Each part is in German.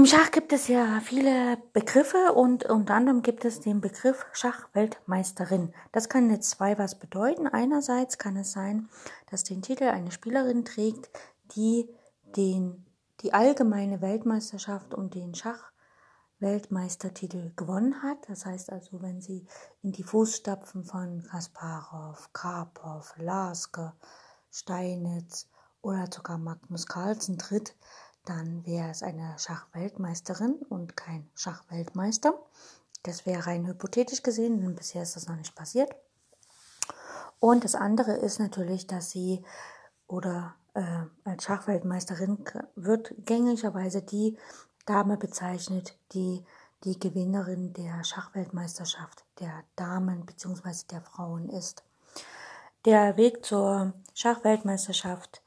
Im Schach gibt es ja viele Begriffe und unter anderem gibt es den Begriff Schachweltmeisterin. Das kann jetzt zwei was bedeuten. Einerseits kann es sein, dass den Titel eine Spielerin trägt, die den, die allgemeine Weltmeisterschaft und den Schachweltmeistertitel gewonnen hat. Das heißt also, wenn sie in die Fußstapfen von Kasparov, Karpov, Lasker, Steinitz oder sogar Magnus Carlsen tritt, dann wäre es eine Schachweltmeisterin und kein Schachweltmeister. Das wäre rein hypothetisch gesehen, denn bisher ist das noch nicht passiert. Und das andere ist natürlich, dass sie oder äh, als Schachweltmeisterin wird gängigerweise die Dame bezeichnet, die die Gewinnerin der Schachweltmeisterschaft der Damen bzw. der Frauen ist. Der Weg zur Schachweltmeisterschaft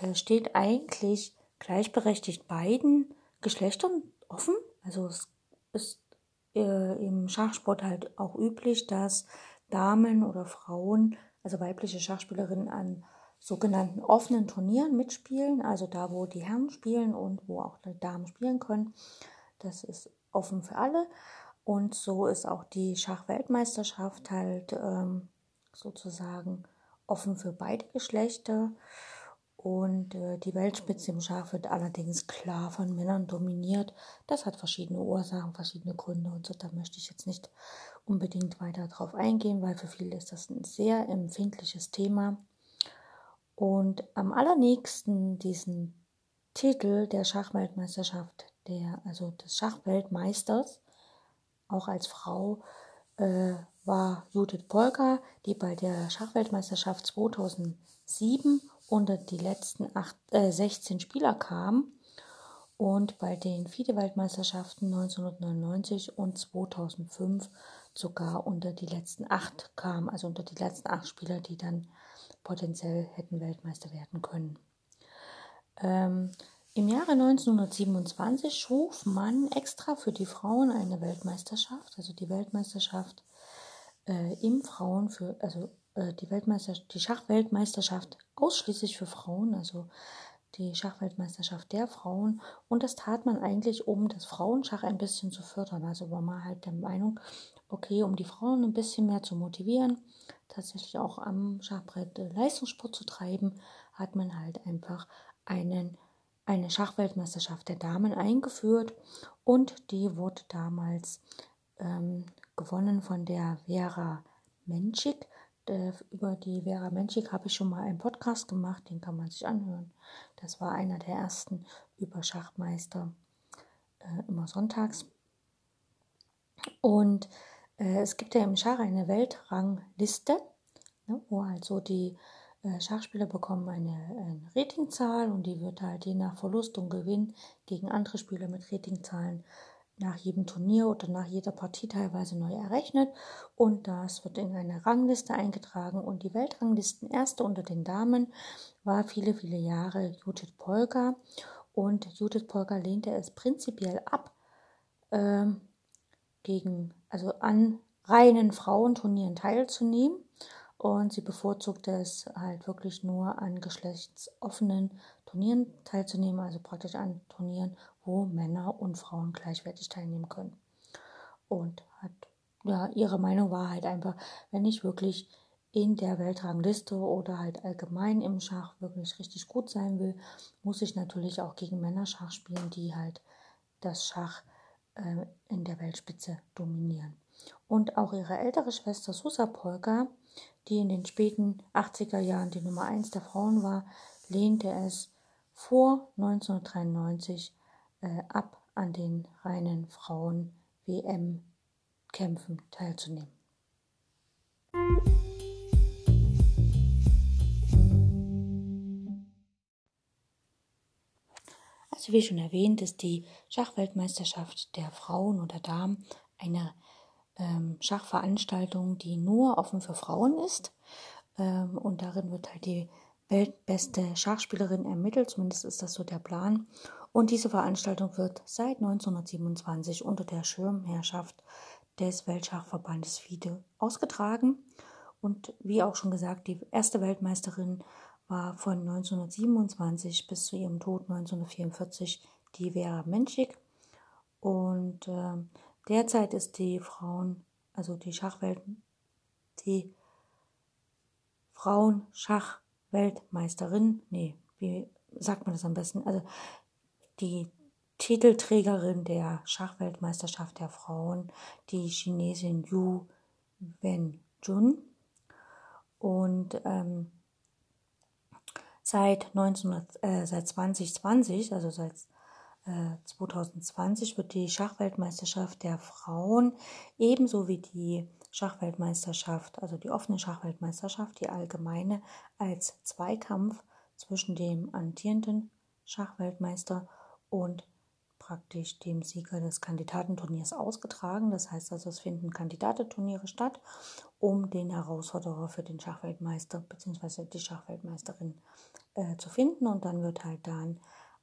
äh, steht eigentlich gleichberechtigt beiden Geschlechtern offen. Also es ist äh, im Schachsport halt auch üblich, dass Damen oder Frauen, also weibliche Schachspielerinnen an sogenannten offenen Turnieren mitspielen, also da, wo die Herren spielen und wo auch die Damen spielen können. Das ist offen für alle. Und so ist auch die Schachweltmeisterschaft halt ähm, sozusagen offen für beide Geschlechter. Und äh, die Weltspitze im Schach wird allerdings klar von Männern dominiert. Das hat verschiedene Ursachen, verschiedene Gründe und so. Da möchte ich jetzt nicht unbedingt weiter drauf eingehen, weil für viele ist das ein sehr empfindliches Thema. Und am allernächsten diesen Titel der Schachweltmeisterschaft, der, also des Schachweltmeisters, auch als Frau, äh, war Judith Polka, die bei der Schachweltmeisterschaft 2007 unter die letzten acht, äh, 16 Spieler kam und bei den FIDE-Weltmeisterschaften 1999 und 2005 sogar unter die letzten acht kam, also unter die letzten acht Spieler, die dann potenziell hätten Weltmeister werden können. Ähm, Im Jahre 1927 schuf man extra für die Frauen eine Weltmeisterschaft, also die Weltmeisterschaft äh, im Frauen für, also äh, die Weltmeister, die Schachweltmeisterschaft ausschließlich für Frauen, also die Schachweltmeisterschaft der Frauen. Und das tat man eigentlich, um das Frauenschach ein bisschen zu fördern. Also war man halt der Meinung, okay, um die Frauen ein bisschen mehr zu motivieren, tatsächlich auch am Schachbrett äh, Leistungssport zu treiben, hat man halt einfach einen, eine Schachweltmeisterschaft der Damen eingeführt. Und die wurde damals ähm, gewonnen von der Vera Menschik. Äh, über die Vera Menschik habe ich schon mal einen Podcast gemacht, den kann man sich anhören. Das war einer der ersten über Schachmeister, äh, immer sonntags. Und äh, es gibt ja im Schach eine Weltrangliste, ne, wo also die äh, Schachspieler bekommen eine, eine Ratingzahl und die wird halt je nach Verlust und Gewinn gegen andere Spieler mit Ratingzahlen nach jedem Turnier oder nach jeder Partie teilweise neu errechnet. Und das wird in eine Rangliste eingetragen. Und die Weltranglisten erste unter den Damen war viele, viele Jahre Judith Polka. Und Judith Polka lehnte es prinzipiell ab, äh, gegen, also an reinen Frauenturnieren teilzunehmen und sie bevorzugte es halt wirklich nur an geschlechtsoffenen Turnieren teilzunehmen, also praktisch an Turnieren, wo Männer und Frauen gleichwertig teilnehmen können. Und hat, ja, ihre Meinung war halt einfach, wenn ich wirklich in der Weltrangliste oder halt allgemein im Schach wirklich richtig gut sein will, muss ich natürlich auch gegen Männer Schach spielen, die halt das Schach äh, in der Weltspitze dominieren. Und auch ihre ältere Schwester Susa Polka, die in den späten 80er Jahren die Nummer 1 der Frauen war, lehnte es vor 1993 äh, ab, an den reinen Frauen-WM-Kämpfen teilzunehmen. Also wie schon erwähnt, ist die Schachweltmeisterschaft der Frauen oder Damen eine ähm, Schachveranstaltung, die nur offen für Frauen ist. Ähm, und darin wird halt die weltbeste Schachspielerin ermittelt, zumindest ist das so der Plan. Und diese Veranstaltung wird seit 1927 unter der Schirmherrschaft des Weltschachverbandes FIDE ausgetragen. Und wie auch schon gesagt, die erste Weltmeisterin war von 1927 bis zu ihrem Tod 1944 die Vera Menschik. Und äh, derzeit ist die Frauen, also die Schachwelt, die Frauenschachweltmeisterin, nee, wie sagt man das am besten? Also die Titelträgerin der Schachweltmeisterschaft der Frauen, die Chinesin Yu Wen-jun. Und ähm, seit, 19, äh, seit 2020, also seit 2020, wird die Schachweltmeisterschaft der Frauen ebenso wie die Schachweltmeisterschaft, also die offene Schachweltmeisterschaft, die allgemeine, als Zweikampf zwischen dem amtierenden Schachweltmeister und praktisch dem Sieger des Kandidatenturniers ausgetragen. Das heißt also, es finden Kandidatenturniere statt, um den Herausforderer für den Schachweltmeister bzw. die Schachweltmeisterin äh, zu finden. Und dann wird halt dann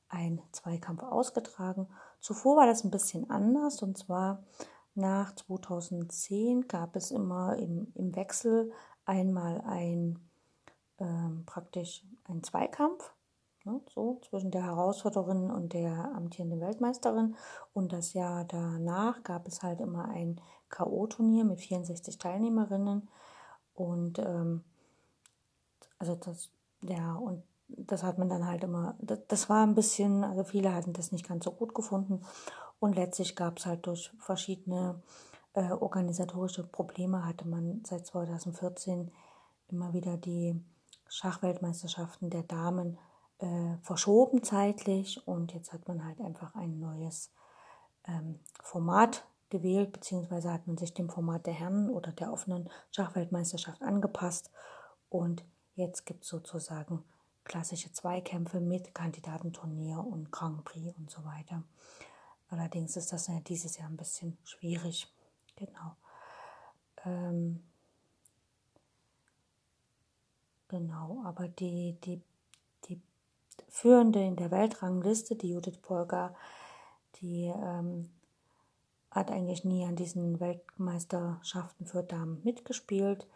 ein Zweikampf ausgetragen. Zuvor war das ein bisschen anders und zwar nach 2010 gab es immer im, im Wechsel einmal ein ähm, praktisch ein Zweikampf Ne, so zwischen der Herausforderin und der amtierenden Weltmeisterin. Und das Jahr danach gab es halt immer ein K.O.-Turnier mit 64 Teilnehmerinnen. Und ähm, also das, ja, und das hat man dann halt immer, das, das war ein bisschen, also viele hatten das nicht ganz so gut gefunden. Und letztlich gab es halt durch verschiedene äh, organisatorische Probleme, hatte man seit 2014 immer wieder die Schachweltmeisterschaften der Damen äh, verschoben zeitlich und jetzt hat man halt einfach ein neues ähm, Format gewählt, beziehungsweise hat man sich dem Format der Herren oder der offenen Schachweltmeisterschaft angepasst und jetzt gibt es sozusagen klassische Zweikämpfe mit Kandidatenturnier und Grand Prix und so weiter. Allerdings ist das ja dieses Jahr ein bisschen schwierig. Genau. Ähm, genau, aber die, die Führende in der Weltrangliste, die Judith Polgar, die ähm, hat eigentlich nie an diesen Weltmeisterschaften für Damen mitgespielt.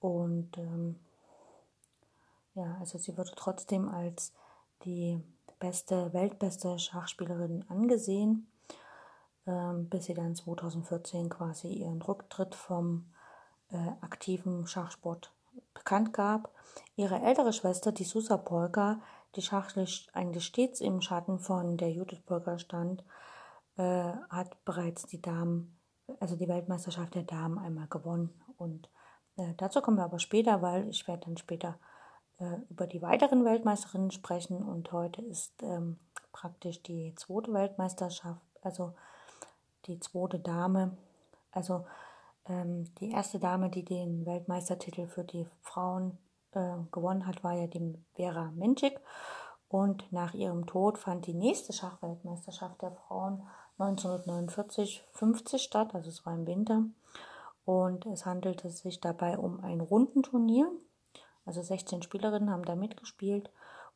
Und ähm, ja, also sie wurde trotzdem als die beste, weltbeste Schachspielerin angesehen, ähm, bis sie dann 2014 quasi ihren Rücktritt vom äh, aktiven Schachsport bekannt gab. Ihre ältere Schwester, die Susa Polka, die schachlich eigentlich stets im Schatten von der Judith Burger stand, äh, hat bereits die Damen, also die Weltmeisterschaft der Damen einmal gewonnen. Und äh, dazu kommen wir aber später, weil ich werde dann später äh, über die weiteren Weltmeisterinnen sprechen. Und heute ist ähm, praktisch die zweite Weltmeisterschaft, also die zweite Dame, also ähm, die erste Dame, die den Weltmeistertitel für die Frauen äh, gewonnen hat, war ja die Vera Menchik. Und nach ihrem Tod fand die nächste Schachweltmeisterschaft der Frauen 1949 50 statt, also es war im Winter. Und es handelte sich dabei um ein Rundenturnier. Also 16 Spielerinnen haben da mitgespielt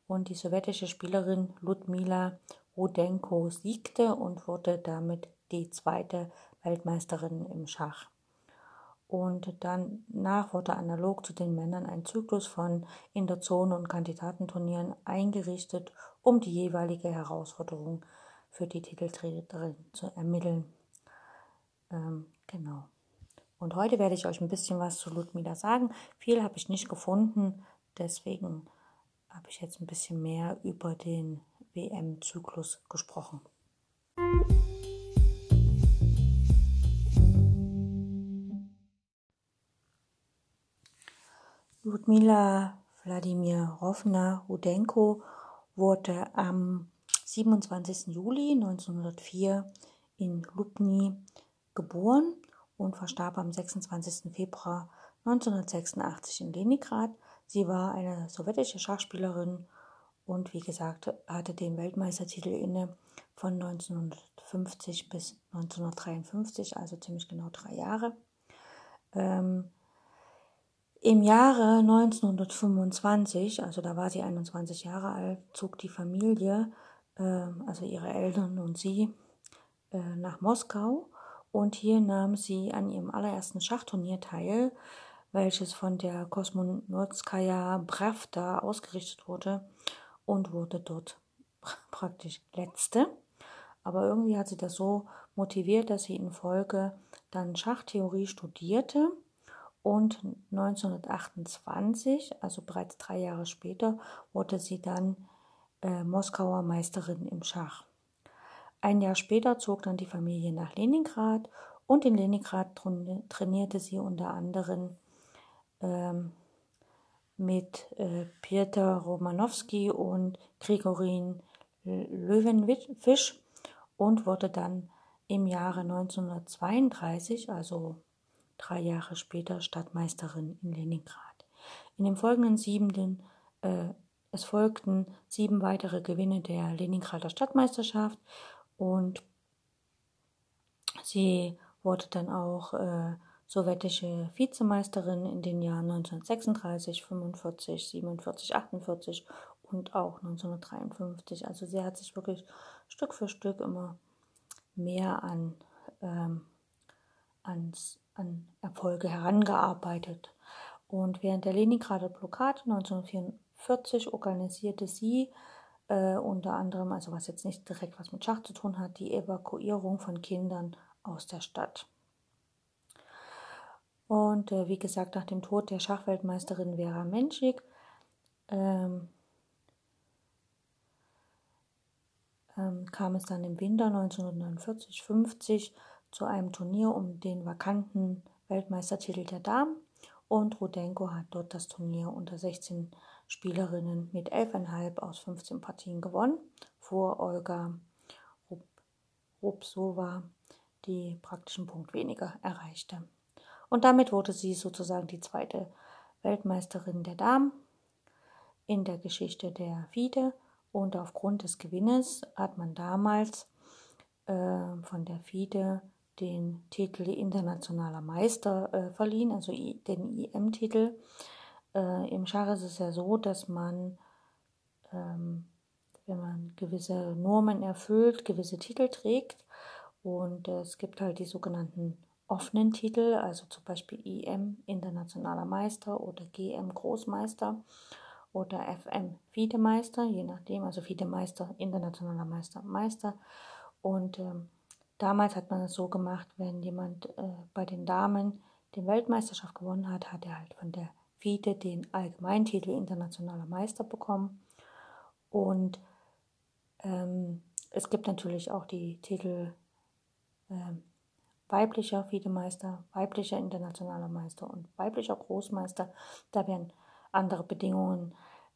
und die sowjetische Spielerin Ludmila Rudenko siegte und wurde damit die zweite Weltmeisterin im Schach. Und danach wurde analog zu den Männern ein Zyklus von Interzone- und Kandidatenturnieren eingerichtet, um die jeweilige Herausforderung für die Titelträgerin zu ermitteln. Ähm, genau. Und heute werde ich euch ein bisschen was zu Ludmila sagen. Viel habe ich nicht gefunden, deswegen habe ich jetzt ein bisschen mehr über den WM-Zyklus gesprochen. Ludmila Wladimirovna Rudenko wurde am 27. Juli 1904 in Lubny geboren und verstarb am 26. Februar 1986 in Leningrad. Sie war eine sowjetische Schachspielerin und wie gesagt hatte den Weltmeistertitel inne von 1950 bis 1953, also ziemlich genau drei Jahre. Ähm, Im Jahre 1925, also da war sie 21 Jahre alt, zog die Familie, äh, also ihre Eltern und sie, äh, nach Moskau und hier nahm sie an ihrem allerersten Schachturnier teil, welches von der Kosmonotskaya Pravda ausgerichtet wurde und wurde dort praktisch letzte. Aber irgendwie hat sie das so motiviert, dass sie in Folge dann Schachtheorie studierte und 1928, also bereits drei Jahre später, wurde sie dann äh, Moskauer Meisterin im Schach. Ein Jahr später zog dann die Familie nach Leningrad und in Leningrad trainierte sie unter anderem ähm, mit äh, Peter Romanowski und Grigorin Löwenfisch und wurde dann im Jahre 1932, also drei Jahre später, Stadtmeisterin in Leningrad. In dem folgenden siebten, äh, es folgten sieben weitere Gewinne der Leningrader Stadtmeisterschaft und sie wurde dann auch äh, sowjetische Vizemeisterin in den Jahren 1936, 45, 47, 48 und auch 1953. Also sie hat sich wirklich Stück für Stück immer mehr an, ähm, ans, an Erfolge herangearbeitet. Und während der Leningrader Blockade 1944 organisierte sie äh, unter anderem, also was jetzt nicht direkt was mit Schach zu tun hat, die Evakuierung von Kindern aus der Stadt. Und äh, wie gesagt, nach dem Tod der Schachweltmeisterin Vera Menschik ähm, ähm, kam es dann im Winter 1949-50 zu einem Turnier um den vakanten Weltmeistertitel der Damen und Rudenko hat dort das Turnier unter 16 Spielerinnen mit 11,5 aus 15 Partien gewonnen, vor Olga Rupsova, die praktischen Punkt weniger erreichte. Und damit wurde sie sozusagen die zweite Weltmeisterin der Damen in der Geschichte der FIDE. Und aufgrund des Gewinnes hat man damals äh, von der FIDE den Titel internationaler Meister äh, verliehen, also den IM-Titel. Äh, Im Schach ist es ja so, dass man, ähm, wenn man gewisse Normen erfüllt, gewisse Titel trägt. Und es gibt halt die sogenannten offenen Titel, also zum Beispiel IM Internationaler Meister oder GM Großmeister oder FM Fiedemeister, je nachdem, also Fiedemeister, Internationaler Meister, Meister. Und ähm, damals hat man es so gemacht, wenn jemand äh, bei den Damen die Weltmeisterschaft gewonnen hat, hat er halt von der FIDE den Allgemeintitel Internationaler Meister bekommen. Und ähm, es gibt natürlich auch die Titel ähm, weiblicher FIDE-Meister, weiblicher internationaler Meister und weiblicher Großmeister. Da werden andere Bedingungen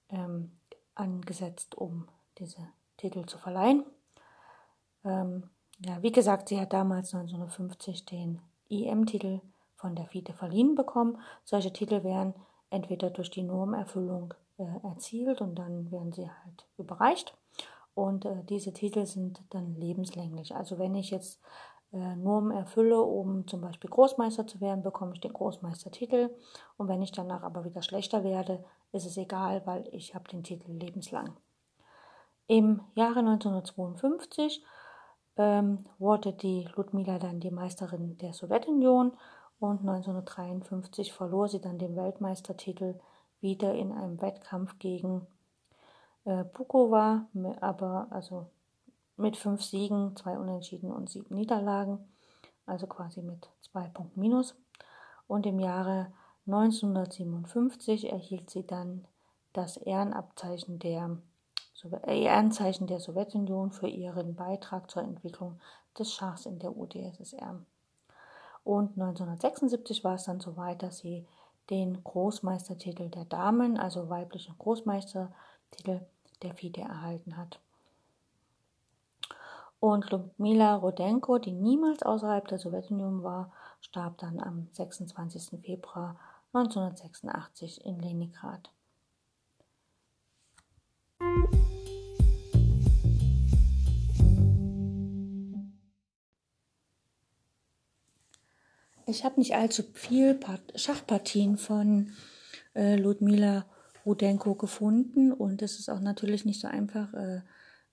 ähm, angesetzt, um diese Titel zu verleihen. Ähm, ja, wie gesagt, sie hat damals 1950 den IM-Titel von der FIDE verliehen bekommen. Solche Titel werden entweder durch die Normerfüllung äh, erzielt und dann werden sie halt überreicht. Und äh, diese Titel sind dann lebenslänglich. Also wenn ich jetzt äh, Normen erfülle, um zum Beispiel Großmeister zu werden, bekomme ich den Großmeistertitel. Und wenn ich danach aber wieder schlechter werde, ist es egal, weil ich habe den Titel lebenslang. Im Jahre 1952 ähm, wurde die Ludmila dann die Meisterin der Sowjetunion und 1953 verlor sie dann den Weltmeistertitel wieder in einem Wettkampf gegen äh, Bukova, aber also mit fünf Siegen, zwei Unentschieden und sieben Niederlagen, also quasi mit zwei Punkten minus. Und im Jahre 1957 erhielt sie dann das Ehrenabzeichen der, äh, Ehrenzeichen der Sowjetunion für ihren Beitrag zur Entwicklung des Schachs in der UdSSR. Und 1976 war es dann so weit, dass sie den Großmeistertitel der Damen, also weiblichen Großmeistertitel der FIDE erhalten hat. Und Ludmila Rodenko, die niemals außerhalb der Sowjetunion war, starb dann am 26. Februar 1986 in Leningrad. Ich habe nicht allzu viel Schachpartien von äh, Ludmila Rudenko gefunden und es ist auch natürlich nicht so einfach, äh,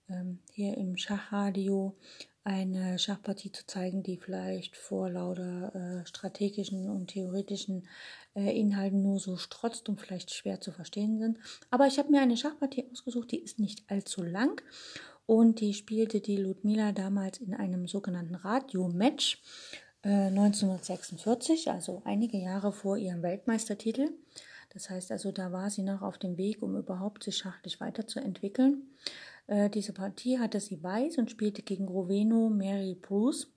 ähm, hier im Schachradio eine Schachpartie zu zeigen, die vielleicht vor lauter äh, strategischen und theoretischen äh, Inhalten nur so strotzt und vielleicht schwer zu verstehen sind. Aber ich habe mir eine Schachpartie ausgesucht, die ist nicht allzu lang und die spielte die Ludmila damals in einem sogenannten Radio-Match 1946, also einige Jahre vor ihrem Weltmeistertitel. Das heißt also, da war sie noch auf dem Weg, um überhaupt sich schachlich weiterzuentwickeln. Äh, diese Partie hatte sie weiß und spielte gegen Roveno Mary Bruce.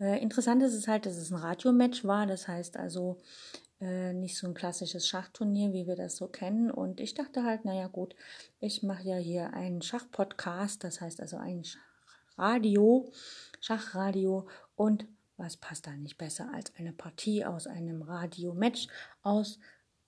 Äh, interessant ist es halt, dass es ein Radiomatch war. Das heißt also äh, nicht so ein klassisches Schachturnier, wie wir das so kennen. Und ich dachte halt, naja gut, ich mache ja hier einen Schachpodcast, das heißt also ein Radio, Schachradio und was passt da nicht besser als eine Partie aus einem Radio-Match aus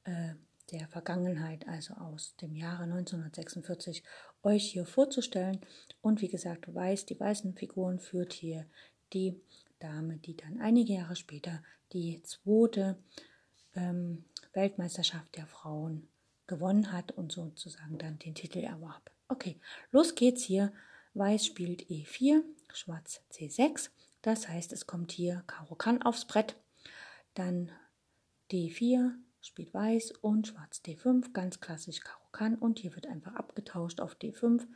äh, der Vergangenheit, also aus dem Jahre 1946, euch hier vorzustellen. Und wie gesagt, weiß, die weißen Figuren führt hier die Dame, die dann einige Jahre später die zweite ähm, Weltmeisterschaft der Frauen gewonnen hat und sozusagen dann den Titel erwarb. Okay, los geht's hier. Weiß spielt E4, Schwarz C6. Das heißt, es kommt hier Karo Kann aufs Brett. Dann D4, spielt Weiß und Schwarz D5, ganz klassisch Karo kann und hier wird einfach abgetauscht auf D5.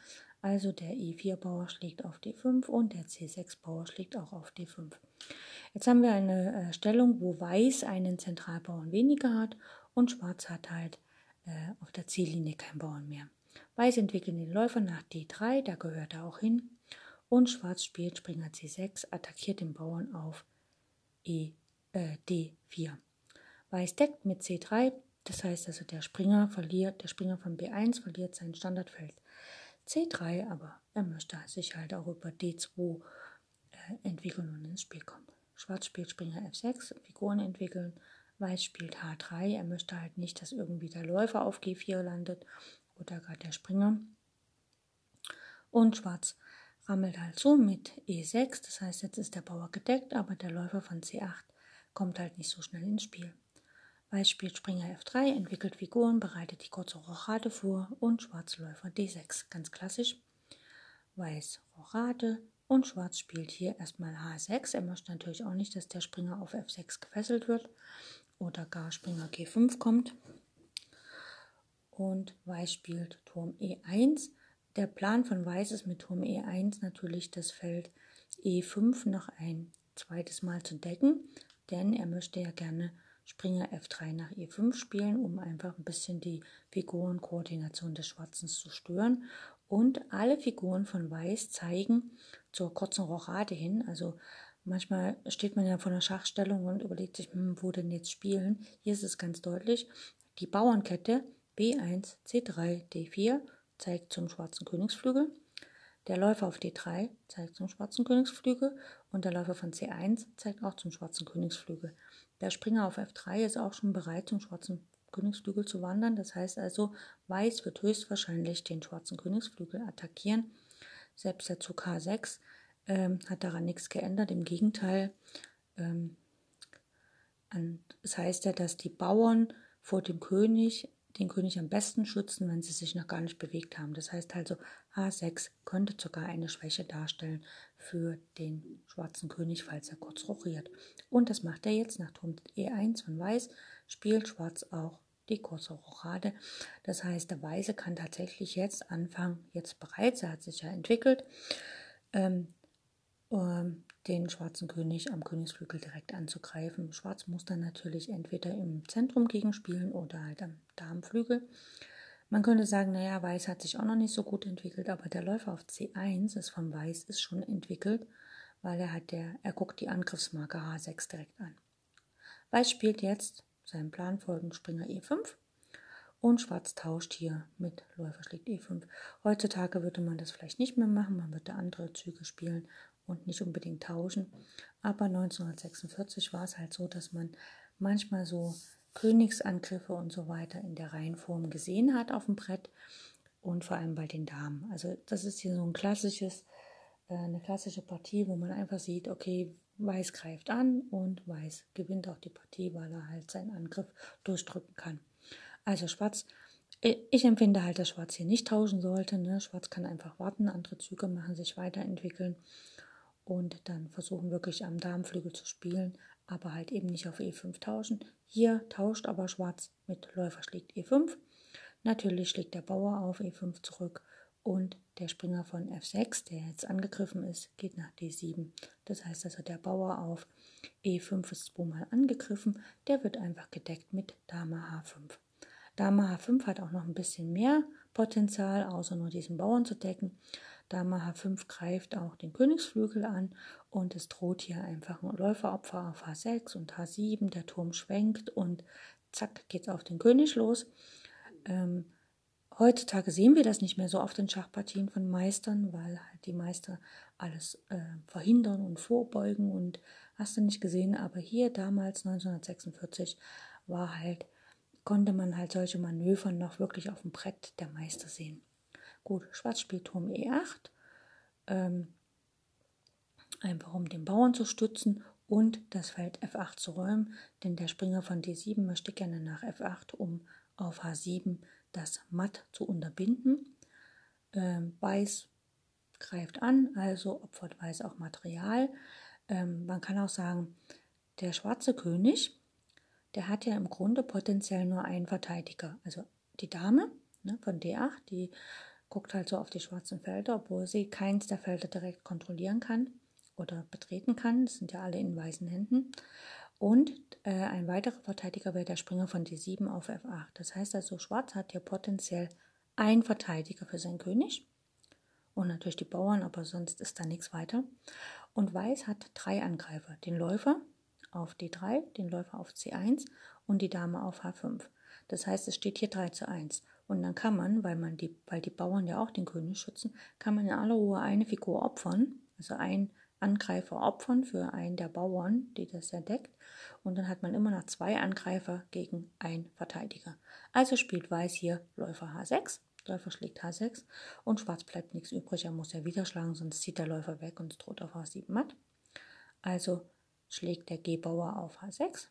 Also der E4-Bauer schlägt auf D5 und der C6-Bauer schlägt auch auf D5. Jetzt haben wir eine äh, Stellung, wo Weiß einen Zentralbauern weniger hat und Schwarz hat halt äh, auf der Ziellinie keinen Bauern mehr. Weiß entwickelt den Läufer nach D3, da gehört er auch hin. Und Schwarz spielt Springer C6, attackiert den Bauern auf e, äh, D4. Weiß deckt mit C3, das heißt also der Springer verliert, der Springer von B1 verliert sein Standardfeld C3, aber er möchte sich halt auch über D2 äh, entwickeln und ins Spiel kommen. Schwarz spielt Springer F6, Figuren entwickeln. Weiß spielt H3, er möchte halt nicht, dass irgendwie der Läufer auf G4 landet oder gerade der Springer. Und Schwarz rammelt halt so mit E6, das heißt, jetzt ist der Bauer gedeckt, aber der Läufer von C8 kommt halt nicht so schnell ins Spiel. Weiß spielt Springer F3, entwickelt Figuren, bereitet die kurze Rochade vor und Schwarz Läufer D6. Ganz klassisch. Weiß Rochade und Schwarz spielt hier erstmal H6. Er möchte natürlich auch nicht, dass der Springer auf F6 gefesselt wird oder gar Springer G5 kommt. Und Weiß spielt Turm E1. Der Plan von Weiß ist mit Turm E1 natürlich das Feld E5 noch ein zweites Mal zu decken, denn er möchte ja gerne Springer F3 nach E5 spielen, um einfach ein bisschen die Figurenkoordination des Schwarzen zu stören. Und alle Figuren von Weiß zeigen zur kurzen Rochade hin. Also manchmal steht man ja vor einer Schachstellung und überlegt sich, hm, wo denn jetzt spielen. Hier ist es ganz deutlich. Die Bauernkette B1, C3, D4 zeigt zum schwarzen Königsflügel. Der Läufer auf D3 zeigt zum schwarzen Königsflügel und der Läufer von C1 zeigt auch zum schwarzen Königsflügel. Der Springer auf F3 ist auch schon bereit, zum schwarzen Königsflügel zu wandern. Das heißt also, Weiß wird höchstwahrscheinlich den schwarzen Königsflügel attackieren. Selbst der Zug H6 ähm, hat daran nichts geändert. Im Gegenteil, ähm, das heißt ja, dass die Bauern vor dem König den König am besten schützen, wenn sie sich noch gar nicht bewegt haben. Das heißt also, H6 könnte sogar eine Schwäche darstellen für den schwarzen König, falls er kurz rochiert. Und das macht er jetzt nach Turm E1 von Weiß, spielt Schwarz auch die kurze Rochade. Das heißt, der Weiße kann tatsächlich jetzt anfangen, jetzt bereits, er hat sich ja entwickelt, ähm, ähm, den schwarzen König am Königsflügel direkt anzugreifen. Schwarz muss dann natürlich entweder im Zentrum gegenspielen oder halt am Darmflügel. Man könnte sagen, naja, Weiß hat sich auch noch nicht so gut entwickelt, aber der Läufer auf C1 ist von Weiß ist schon entwickelt, weil er hat der, er guckt die Angriffsmarke H6 direkt an. Weiß spielt jetzt seinen Plan folgend Springer E5 und Schwarz tauscht hier mit Läufer schlägt E5. Heutzutage würde man das vielleicht nicht mehr machen, man würde andere Züge spielen und nicht unbedingt tauschen. Aber 1946 war es halt so, dass man manchmal so Königsangriffe und so weiter in der Reihenform gesehen hat auf dem Brett und vor allem bei den Damen. Also das ist hier so ein klassisches, äh, eine klassische Partie, wo man einfach sieht, okay, Weiß greift an und Weiß gewinnt auch die Partie, weil er halt seinen Angriff durchdrücken kann. Also Schwarz, ich empfinde halt, dass Schwarz hier nicht tauschen sollte. Ne? Schwarz kann einfach warten, andere Züge machen, sich weiterentwickeln und dann versuchen wirklich am Darmflügel zu spielen, aber halt eben nicht auf E5 tauschen. Hier tauscht aber Schwarz mit Läufer schlägt E5. Natürlich schlägt der Bauer auf E5 zurück und der Springer von F6, der jetzt angegriffen ist, geht nach D7. Das heißt also, der Bauer auf E5 ist zweimal angegriffen, der wird einfach gedeckt mit Dame H5. Dame H5 hat auch noch ein bisschen mehr Potenzial, außer nur diesen Bauern zu decken. Dame H5 greift auch den Königsflügel an und es droht hier einfach ein Läuferopfer auf H6 und H7. Der Turm schwenkt und zack geht es auf den König los. Ähm, heutzutage sehen wir das nicht mehr so oft in Schachpartien von Meistern, weil halt die Meister alles äh, verhindern und vorbeugen und hast du nicht gesehen. Aber hier damals 1946 war halt konnte man halt solche Manöver noch wirklich auf dem Brett der Meister sehen. Gut, Schwarz spielt Turm E8, ähm, einfach um den Bauern zu stützen und das Feld F8 zu räumen, denn der Springer von D7 möchte gerne nach F8, um auf H7 das Matt zu unterbinden. Ähm, Weiß greift an, also opfert Weiß auch Material. Ähm, man kann auch sagen, der schwarze König, der hat ja im Grunde potenziell nur einen Verteidiger, also die Dame ne, von D8, die guckt halt so auf die schwarzen Felder, obwohl sie keins der Felder direkt kontrollieren kann oder betreten kann. Das sind ja alle in weißen Händen. Und äh, ein weiterer Verteidiger wäre der Springer von D7 auf F8. Das heißt also, Schwarz hat hier potenziell einen Verteidiger für seinen König und natürlich die Bauern, aber sonst ist da nichts weiter. Und Weiß hat drei Angreifer: den Läufer auf D3, den Läufer auf C1 und die Dame auf H5. Das heißt, es steht hier 3 zu 1. Und dann kann man, weil, man die, weil die Bauern ja auch den König schützen, kann man in aller Ruhe eine Figur opfern, also ein Angreifer opfern für einen der Bauern, die das ja deckt. Und dann hat man immer noch zwei Angreifer gegen einen Verteidiger. Also spielt Weiß hier Läufer H6, Läufer schlägt H6 und Schwarz bleibt nichts übrig. Er muss ja wieder schlagen, sonst zieht der Läufer weg und es droht auf H7 matt. Also schlägt der G-Bauer auf H6.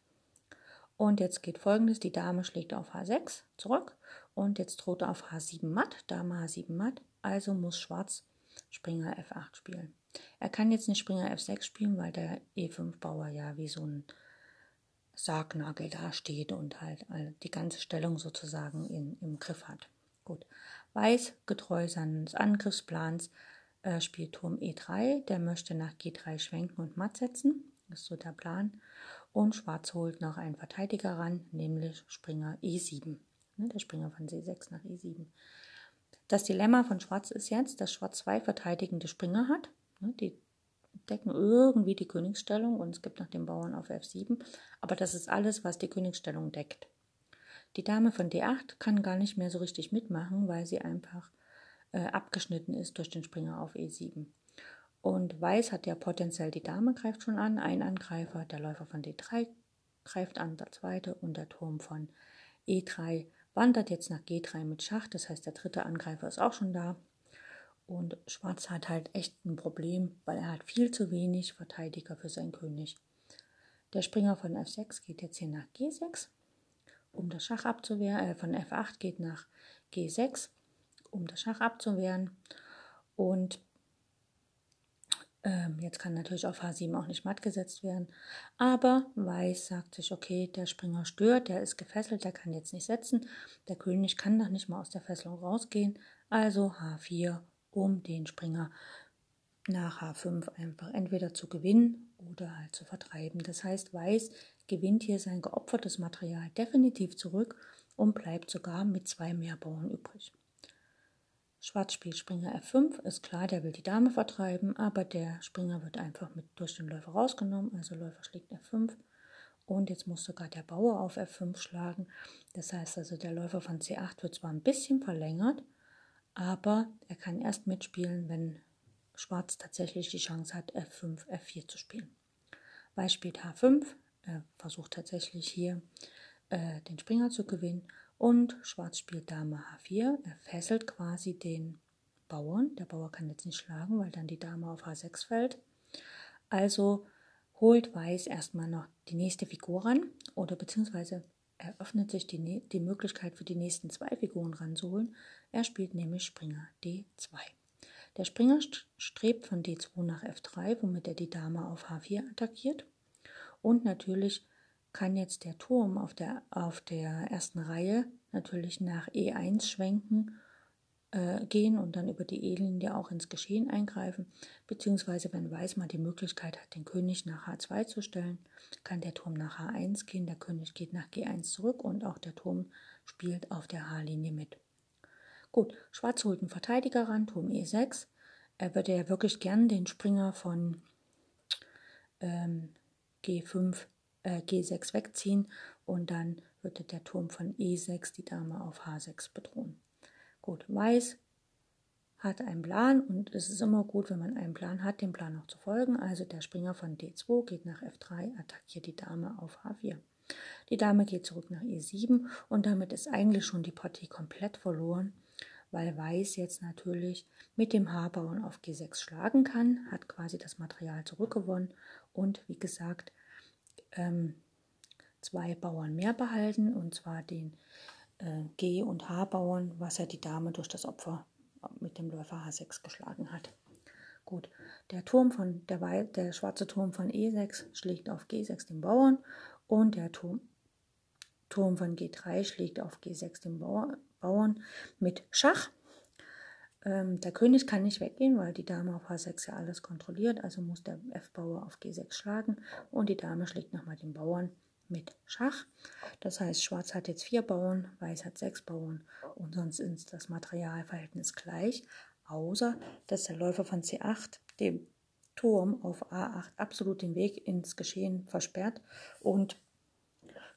Und jetzt geht folgendes: Die Dame schlägt auf H6 zurück und jetzt droht er auf H7 matt, Dame H7 matt, also muss Schwarz Springer F8 spielen. Er kann jetzt nicht Springer F6 spielen, weil der E5-Bauer ja wie so ein Sargnagel dasteht und halt die ganze Stellung sozusagen in, im Griff hat. Gut. Weiß, getreu seines Angriffsplans, äh, spielt Turm E3. Der möchte nach G3 schwenken und matt setzen. Ist so der Plan. Und Schwarz holt noch einen Verteidiger ran, nämlich Springer E7 ne, der Springer von C6 nach E7. Das Dilemma von Schwarz ist jetzt, dass Schwarz zwei verteidigende Springer hat. Ne, die decken irgendwie die Königsstellung und es gibt noch den Bauern auf F7. Aber das ist alles, was die Königsstellung deckt. Die Dame von D8 kann gar nicht mehr so richtig mitmachen, weil sie einfach äh, abgeschnitten ist durch den Springer auf E7. Und Weiß hat ja potenziell die Dame greift schon an, ein Angreifer, der Läufer von D3 greift an, der zweite und der Turm von E3 wandert jetzt nach G3 mit Schach, das heißt der dritte Angreifer ist auch schon da. Und Schwarz hat halt echt ein Problem, weil er hat viel zu wenig Verteidiger für seinen König. Der Springer von F6 geht jetzt hier nach G6, um das Schach abzuwehren. Äh, von F8 geht nach G6, um das Schach abzuwehren. Und ähm, jetzt kann natürlich auf H7 auch nicht matt gesetzt werden. Aber Weiß sagt sich, okay, der Springer stört, der ist gefesselt, der kann jetzt nicht setzen. Der König kann doch nicht mal aus der Fesselung rausgehen. Also H4, um den Springer nach H5 einfach entweder zu gewinnen oder halt zu vertreiben. Das heißt, Weiß gewinnt hier sein geopfertes Material definitiv zurück und bleibt sogar mit zwei Mehrbauern übrig. Schwarz spielt Springer F5, ist klar, der will die Dame vertreiben, aber der Springer wird einfach mit durch den Läufer rausgenommen, also Läufer schlägt F5 und jetzt muss sogar der Bauer auf F5 schlagen. Das heißt also, der Läufer von C8 wird zwar ein bisschen verlängert, aber er kann erst mitspielen, wenn Schwarz tatsächlich die Chance hat, F5, F4 zu spielen. Weiß spielt H5, er versucht tatsächlich hier äh, den Springer zu gewinnen und Schwarz spielt Dame H4. Er fesselt quasi den Bauern. Der Bauer kann jetzt nicht schlagen, weil dann die Dame auf H6 fällt. Also holt Weiß erstmal noch die nächste Figur ran oder beziehungsweise eröffnet sich die, die Möglichkeit für die nächsten zwei Figuren ranzuholen. Er spielt nämlich Springer D2. Der Springer strebt von D2 nach F3, womit er die Dame auf H4 attackiert. Und natürlich kann jetzt der Turm auf der, auf der ersten Reihe natürlich nach E1 schwenken äh, gehen und dann über die E-Linie auch ins Geschehen eingreifen, beziehungsweise wenn Weiß mal die Möglichkeit hat, den König nach H2 zu stellen, kann der Turm nach H1 gehen, der König geht nach G1 zurück und auch der Turm spielt auf der H-Linie mit. Gut, Schwarz holt einen Verteidiger ran, Turm E6. Er würde ja wirklich gern den Springer von ähm, G5 äh, G6 wegziehen und dann würde der Turm von E6 die Dame auf H6 bedrohen. Gut, Weiß hat einen Plan und es ist immer gut, wenn man einen Plan hat, dem Plan auch zu folgen. Also der Springer von D2 geht nach F3, attackiert die Dame auf H4. Die Dame geht zurück nach E7 und damit ist eigentlich schon die Partie komplett verloren, weil Weiß jetzt natürlich mit dem H-Bauern auf G6 schlagen kann, hat quasi das Material zurückgewonnen und wie gesagt ähm, zwei Bauern mehr behalten, und zwar den äh, G- und H-Bauern, was ja die Dame durch das Opfer mit dem Läufer H6 geschlagen hat. Gut, der Turm von der, der schwarze Turm von E6 schlägt auf G6 den Bauern und der Turm, Turm von G3 schlägt auf G6 den Bauern mit Schach. Ähm, der König kann nicht weggehen, weil die Dame auf H6 ja alles kontrolliert, also muss der F-Bauer auf G6 schlagen und die Dame schlägt nochmal den Bauern mit Schach. Das heißt, Schwarz hat jetzt vier Bauern, Weiß hat sechs Bauern und sonst ist das Materialverhältnis gleich, außer dass der Läufer von C8 dem Turm auf A8 absolut den Weg ins Geschehen versperrt und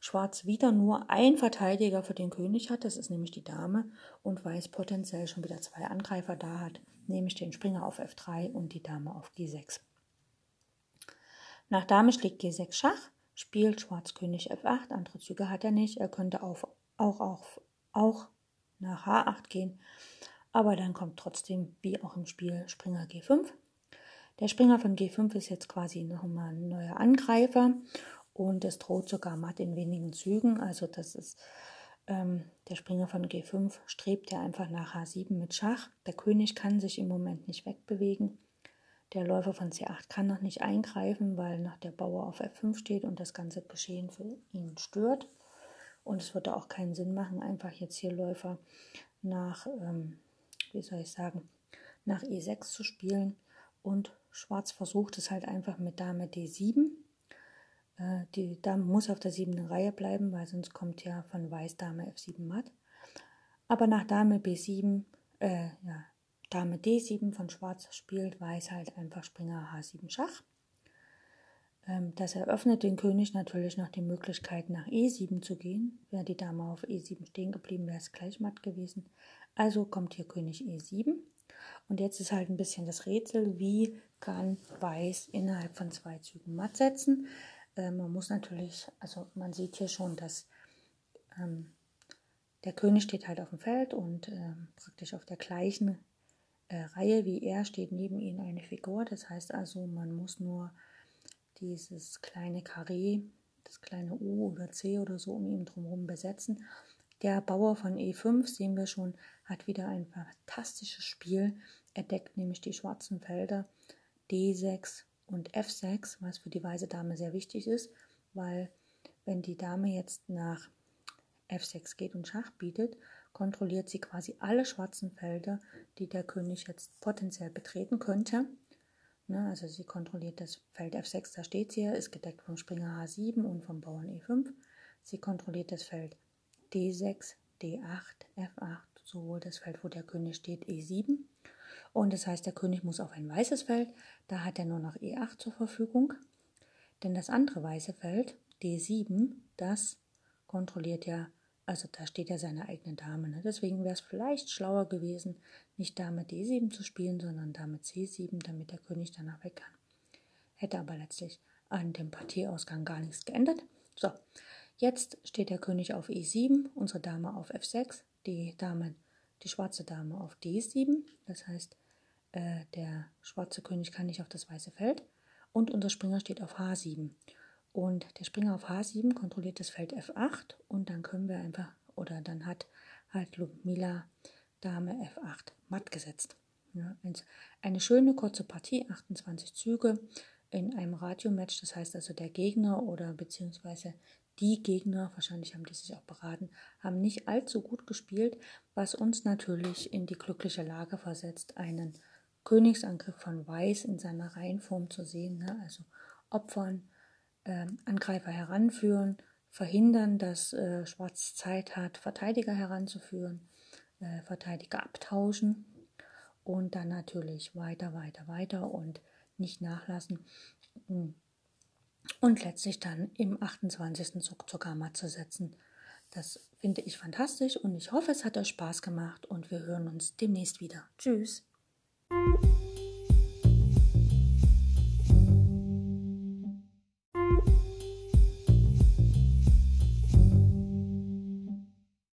Schwarz wieder nur ein Verteidiger für den König hat, das ist nämlich die Dame, und Weiß potenziell schon wieder zwei Angreifer da hat, nämlich den Springer auf F3 und die Dame auf G6. Nach Dame schlägt G6 Schach, spielt Schwarz König F8, andere Züge hat er nicht, er könnte auf, auch, auch, auch nach H8 gehen, aber dann kommt trotzdem, wie auch im Spiel, Springer G5. Der Springer von G5 ist jetzt quasi nochmal ein neuer Angreifer und es droht sogar matt in wenigen Zügen. Also das ist ähm, der Springer von G5 strebt ja einfach nach H7 mit Schach. Der König kann sich im Moment nicht wegbewegen. Der Läufer von C8 kann noch nicht eingreifen, weil noch der Bauer auf F5 steht und das ganze Geschehen für ihn stört. Und es würde auch keinen Sinn machen, einfach jetzt hier Läufer nach, ähm, wie soll ich sagen, nach E6 zu spielen. Und Schwarz versucht es halt einfach mit Dame D7 äh, die Dame muss auf der siebten Reihe bleiben, weil sonst kommt ja von Weiß Dame F7 matt. Aber nach Dame B7, äh, ja, Dame D7 von Schwarz spielt Weiß halt einfach Springer H7 Schach. Ähm, das eröffnet den König natürlich noch die Möglichkeit, nach E7 zu gehen. Wäre die Dame auf E7 stehen geblieben, wäre es gleich matt gewesen. Also kommt hier König E7. Und jetzt ist halt ein bisschen das Rätsel, wie kann Weiß innerhalb von zwei Zügen matt setzen. Äh, man muss natürlich, also man sieht hier schon, dass ähm, der König steht halt auf dem Feld und äh, praktisch auf der gleichen äh, Reihe wie er steht neben ihm eine Figur. Das heißt also, man muss nur dieses kleine Karree, das kleine U oder C oder so um ihn drumherum besetzen. Der Bauer von E5, sehen wir schon, hat wieder ein fantastisches Spiel. Er deckt nämlich die schwarzen Felder D6, und F6, was für die weiße Dame sehr wichtig ist, weil wenn die Dame jetzt nach F6 geht und Schach bietet, kontrolliert sie quasi alle schwarzen Felder, die der König jetzt potenziell betreten könnte. Ne, also sie kontrolliert das Feld F6, da steht sie ja, ist gedeckt vom Springer H7 und vom Bauern E5. Sie kontrolliert das Feld D6, D8, F8, sowohl das Feld, wo der König steht, E7 und das heißt, der König muss auf ein weißes Feld, da hat er nur noch E8 zur Verfügung. Denn das andere weiße Feld, D7, das kontrolliert ja, also da steht ja seine eigene Dame. Ne? Deswegen wäre es vielleicht schlauer gewesen, nicht Dame D7 zu spielen, sondern Dame C7, damit der König danach weg kann. Hätte aber letztlich an dem Partieausgang gar nichts geändert. So, jetzt steht der König auf E7, unsere Dame auf F6, die Dame die schwarze Dame auf D7. Das heißt, äh, der schwarze König kann nicht auf das weiße Feld. Und unser Springer steht auf H7. Und der Springer auf H7 kontrolliert das Feld F8 und dann können wir einfach, oder dann hat halt Ludmila Dame F8 matt gesetzt. Ja, eine schöne kurze Partie, 28 Züge in einem Radiomatch, das heißt also der Gegner oder beziehungsweise die Gegner, wahrscheinlich haben die sich auch beraten, haben nicht allzu gut gespielt, was uns natürlich in die glückliche Lage versetzt, einen Königsangriff von Weiß in seiner Reihenform zu sehen, ne? also opfern, äh, Angreifer heranführen, verhindern, dass äh, Schwarz Zeit hat, Verteidiger heranzuführen, äh, Verteidiger abtauschen und dann natürlich weiter, weiter, weiter und nicht nachlassen und letztlich dann im 28. Zug zur Gamma zu setzen. Das finde ich fantastisch und ich hoffe, es hat euch Spaß gemacht und wir hören uns demnächst wieder. Tschüss!